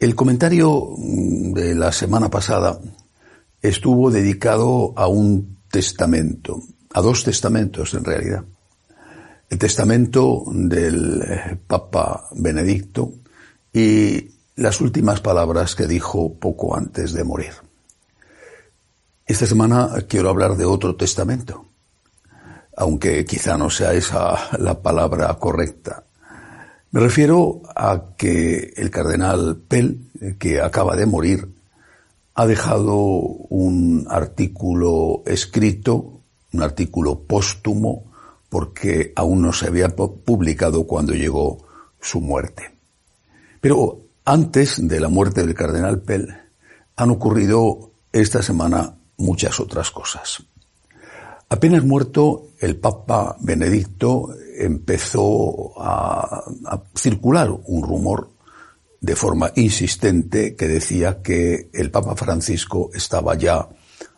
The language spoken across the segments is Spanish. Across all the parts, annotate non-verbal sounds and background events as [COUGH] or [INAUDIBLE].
El comentario mm, de la semana pasada estuvo dedicado a un testamento, a dos testamentos en realidad. El testamento del eh, Papa Benedicto y las últimas palabras que dijo poco antes de morir. Esta semana quiero hablar de otro testamento, aunque quizá no sea esa la palabra correcta. Me refiero a que el cardenal Pell, que acaba de morir, ha dejado un artículo escrito, un artículo póstumo, porque aún no se había publicado cuando llegó su muerte. Pero antes de la muerte del cardenal Pell han ocurrido esta semana muchas otras cosas. Apenas muerto, el Papa Benedicto empezó a, circular un rumor de forma insistente que decía que el Papa Francisco estaba ya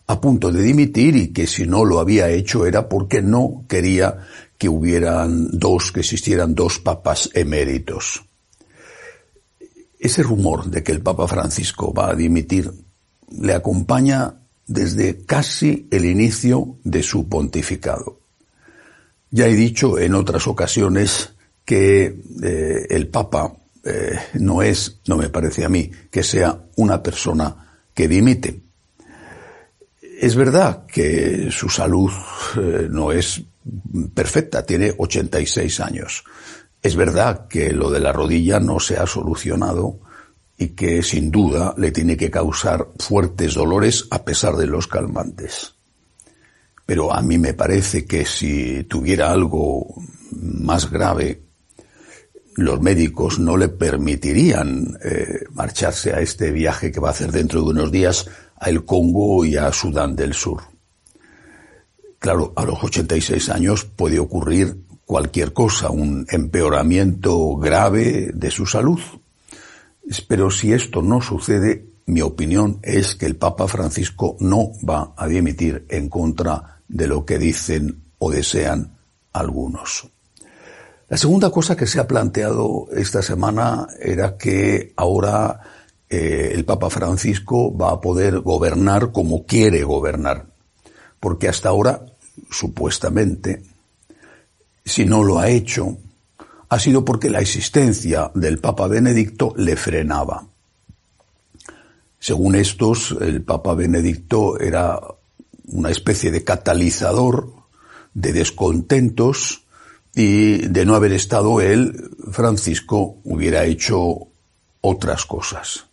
a punto de dimitir y que si no lo había hecho era porque no quería que hubieran dos, que existieran dos papas eméritos. Ese rumor de que el Papa Francisco va a dimitir le acompaña desde casi el inicio de su pontificado. Ya he dicho en otras ocasiones que eh, el Papa eh, no es, no me parece a mí, que sea una persona que dimite. Es verdad que su salud eh, no es perfecta, tiene 86 años. Es verdad que lo de la rodilla no se ha solucionado y que sin duda le tiene que causar fuertes dolores a pesar de los calmantes. Pero a mí me parece que si tuviera algo más grave, los médicos no le permitirían eh, marcharse a este viaje que va a hacer dentro de unos días a El Congo y a Sudán del Sur. Claro, a los 86 años puede ocurrir cualquier cosa, un empeoramiento grave de su salud. Pero si esto no sucede, mi opinión es que el Papa Francisco no va a dimitir en contra de lo que dicen o desean algunos. La segunda cosa que se ha planteado esta semana era que ahora eh, el Papa Francisco va a poder gobernar como quiere gobernar, porque hasta ahora, supuestamente, si no lo ha hecho, ha sido porque la existencia del Papa Benedicto le frenaba. Según estos, el Papa Benedicto era una especie de catalizador de descontentos y de no haber estado él, Francisco hubiera hecho otras cosas.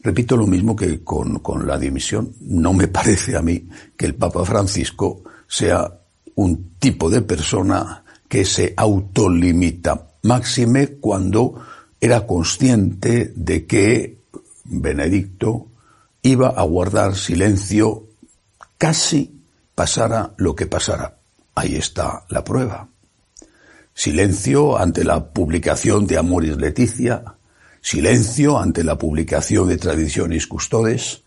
Repito lo mismo que con, con, la dimisión. No me parece a mí que el Papa Francisco sea un tipo de persona que se autolimita, máxime cuando era consciente de que Benedicto iba a guardar silencio casi pasara lo que pasara. Ahí está la prueba. Silencio ante la publicación de Amoris Leticia, silencio ante la publicación de Tradiciones Custodes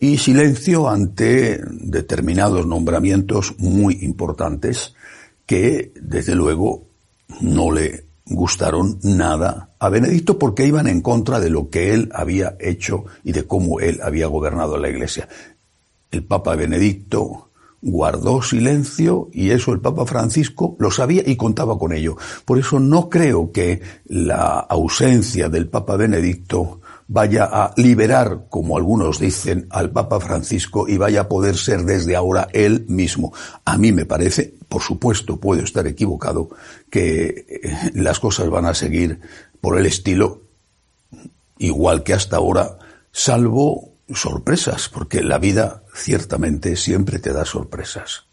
y silencio ante determinados nombramientos muy importantes que, desde luego, no le gustaron nada a Benedicto porque iban en contra de lo que él había hecho y de cómo él había gobernado la Iglesia. El Papa Benedicto guardó silencio y eso el Papa Francisco lo sabía y contaba con ello. Por eso no creo que la ausencia del Papa Benedicto vaya a liberar, como algunos dicen, al Papa Francisco y vaya a poder ser desde ahora él mismo. A mí me parece, por supuesto puedo estar equivocado, que eh, las cosas van a seguir por el estilo igual que hasta ahora, salvo sorpresas, porque la vida ciertamente siempre te da sorpresas.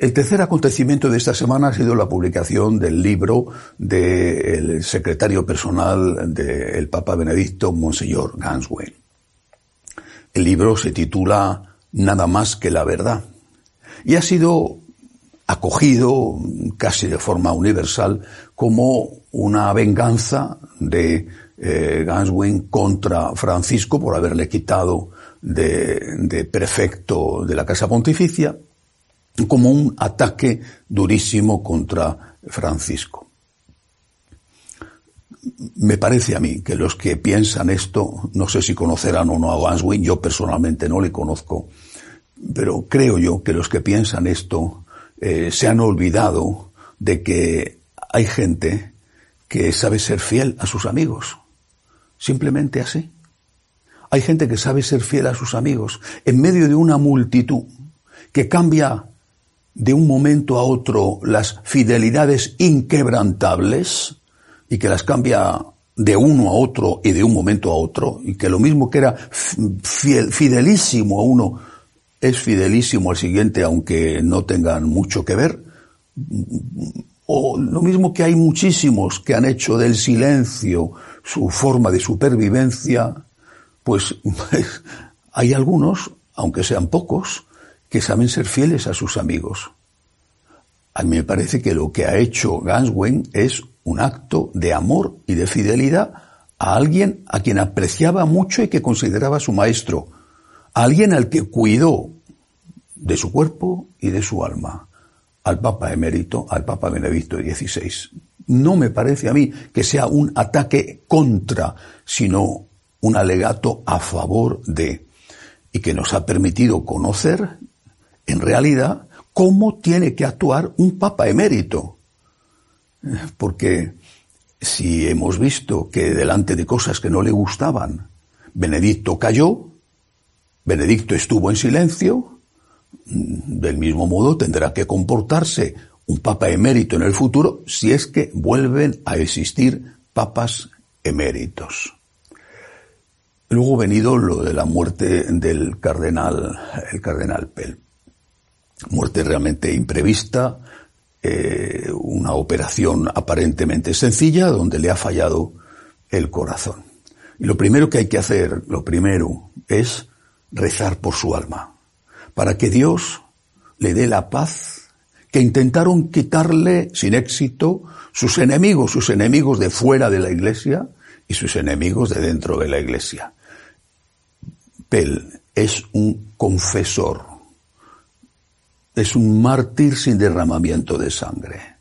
El tercer acontecimiento de esta semana ha sido la publicación del libro del secretario personal del Papa Benedicto, Monseñor Ganswein. El libro se titula Nada más que la verdad y ha sido acogido casi de forma universal como una venganza de eh, Ganswein contra Francisco por haberle quitado de, de prefecto de la Casa Pontificia como un ataque durísimo contra Francisco. Me parece a mí que los que piensan esto, no sé si conocerán o no a Ganswin, yo personalmente no le conozco, pero creo yo que los que piensan esto eh, se han olvidado de que hay gente que sabe ser fiel a sus amigos. Simplemente así. Hay gente que sabe ser fiel a sus amigos en medio de una multitud que cambia de un momento a otro las fidelidades inquebrantables y que las cambia de uno a otro y de un momento a otro y que lo mismo que era fidelísimo a uno es fidelísimo al siguiente aunque no tengan mucho que ver o lo mismo que hay muchísimos que han hecho del silencio su forma de supervivencia pues [LAUGHS] hay algunos aunque sean pocos que saben ser fieles a sus amigos. A mí me parece que lo que ha hecho Ganswen es un acto de amor y de fidelidad a alguien a quien apreciaba mucho y que consideraba su maestro, alguien al que cuidó de su cuerpo y de su alma, al Papa emérito, al Papa Benedicto XVI. No me parece a mí que sea un ataque contra, sino un alegato a favor de, y que nos ha permitido conocer en realidad, cómo tiene que actuar un papa emérito. Porque si hemos visto que delante de cosas que no le gustaban, Benedicto cayó, Benedicto estuvo en silencio, del mismo modo tendrá que comportarse un papa emérito en el futuro si es que vuelven a existir papas eméritos. Luego venido lo de la muerte del cardenal, el cardenal Pell muerte realmente imprevista, eh, una operación aparentemente sencilla donde le ha fallado el corazón. Y lo primero que hay que hacer, lo primero, es rezar por su alma, para que Dios le dé la paz que intentaron quitarle sin éxito sus enemigos, sus enemigos de fuera de la iglesia y sus enemigos de dentro de la iglesia. Pel es un confesor, es un mártir sin derramamiento de sangre.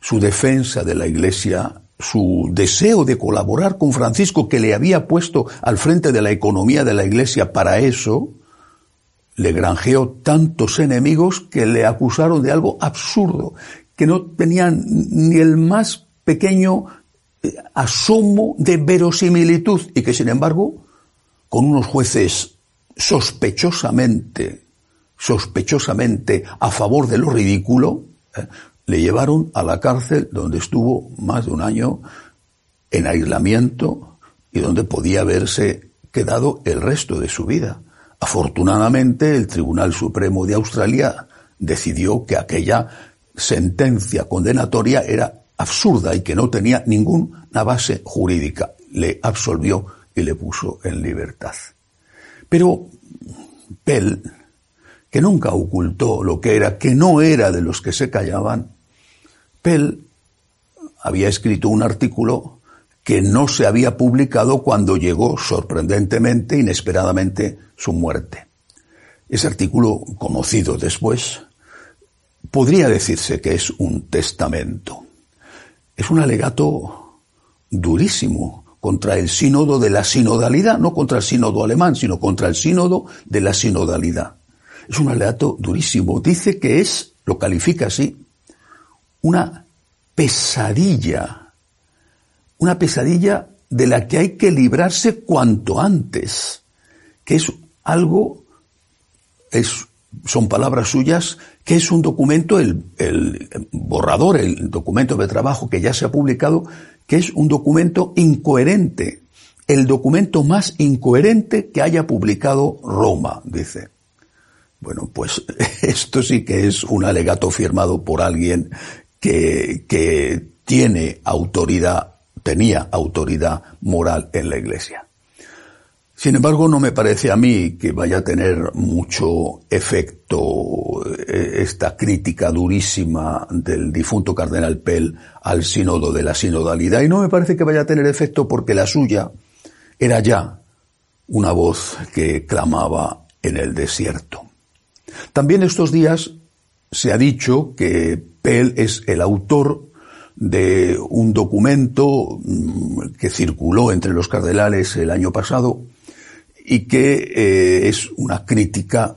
Su defensa de la Iglesia, su deseo de colaborar con Francisco, que le había puesto al frente de la economía de la Iglesia para eso, le granjeó tantos enemigos que le acusaron de algo absurdo, que no tenían ni el más pequeño eh, asomo de verosimilitud y que sin embargo, con unos jueces sospechosamente sospechosamente a favor de lo ridículo, eh, le llevaron a la cárcel donde estuvo más de un año en aislamiento y donde podía haberse quedado el resto de su vida. Afortunadamente, el Tribunal Supremo de Australia decidió que aquella sentencia condenatoria era absurda y que no tenía ninguna base jurídica. Le absolvió y le puso en libertad. Pero Pell que nunca ocultó lo que era, que no era de los que se callaban, Pell había escrito un artículo que no se había publicado cuando llegó sorprendentemente, inesperadamente, su muerte. Ese artículo, conocido después, podría decirse que es un testamento. Es un alegato durísimo contra el sínodo de la sinodalidad, no contra el sínodo alemán, sino contra el sínodo de la sinodalidad. Es un aleato durísimo. Dice que es, lo califica así, una pesadilla. Una pesadilla de la que hay que librarse cuanto antes. Que es algo, es, son palabras suyas, que es un documento, el, el borrador, el documento de trabajo que ya se ha publicado, que es un documento incoherente, el documento más incoherente que haya publicado Roma, dice. Bueno, pues [LAUGHS] esto sí que es un alegato firmado por alguien que, que tiene autoridad, tenía autoridad moral en la Iglesia. Sin embargo, no me parece a mí que vaya a tener mucho efecto eh, esta crítica durísima del difunto cardenal Pell al sínodo de la sinodalidad y no me parece que vaya a tener efecto porque la suya era ya una voz que clamaba en el desierto. También estos días se ha dicho que Pell es el autor de un documento mm, que circuló entre los cardenales el año pasado y que eh, es una crítica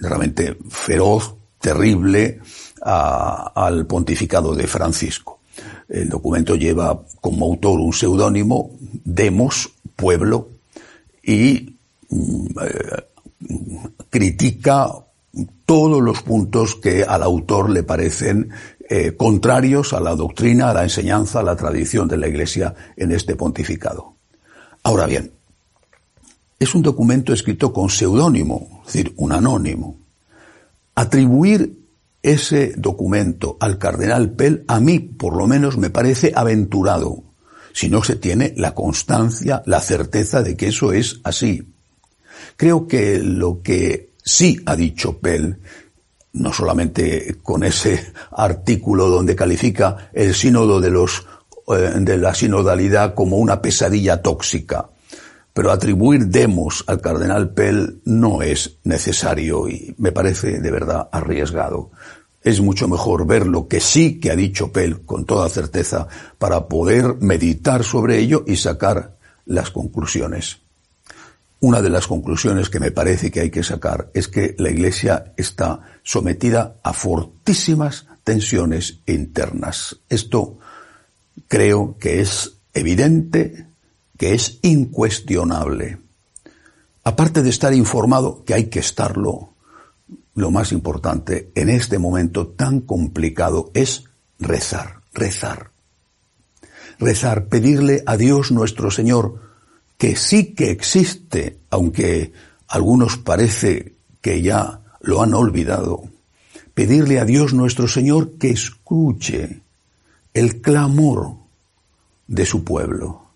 realmente feroz, terrible, al pontificado de Francisco. El documento lleva como autor un seudónimo, Demos, pueblo, y mm, eh, critica todos los puntos que al autor le parecen eh, contrarios a la doctrina, a la enseñanza, a la tradición de la Iglesia en este pontificado. Ahora bien, es un documento escrito con seudónimo, es decir, un anónimo. Atribuir ese documento al cardenal Pell, a mí por lo menos me parece aventurado, si no se tiene la constancia, la certeza de que eso es así. Creo que lo que sí ha dicho Pell, no solamente con ese artículo donde califica el sínodo de los eh, de la sinodalidad como una pesadilla tóxica, pero atribuir demos al cardenal Pell no es necesario y me parece de verdad arriesgado. Es mucho mejor ver lo que sí que ha dicho Pell con toda certeza para poder meditar sobre ello y sacar las conclusiones. Una de las conclusiones que me parece que hay que sacar es que la Iglesia está sometida a fortísimas tensiones internas. Esto creo que es evidente, que es incuestionable. Aparte de estar informado, que hay que estarlo, lo más importante en este momento tan complicado es rezar, rezar. Rezar, pedirle a Dios nuestro Señor, que sí que existe, aunque algunos parece que ya lo han olvidado, pedirle a Dios nuestro Señor que escuche el clamor de su pueblo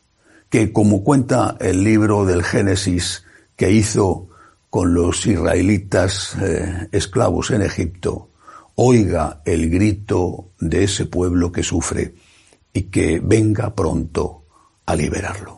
que como cuenta el libro del Génesis que hizo con los israelitas eh, esclavos en Egipto, oiga el grito de ese pueblo que sufre y que venga pronto a liberarlo.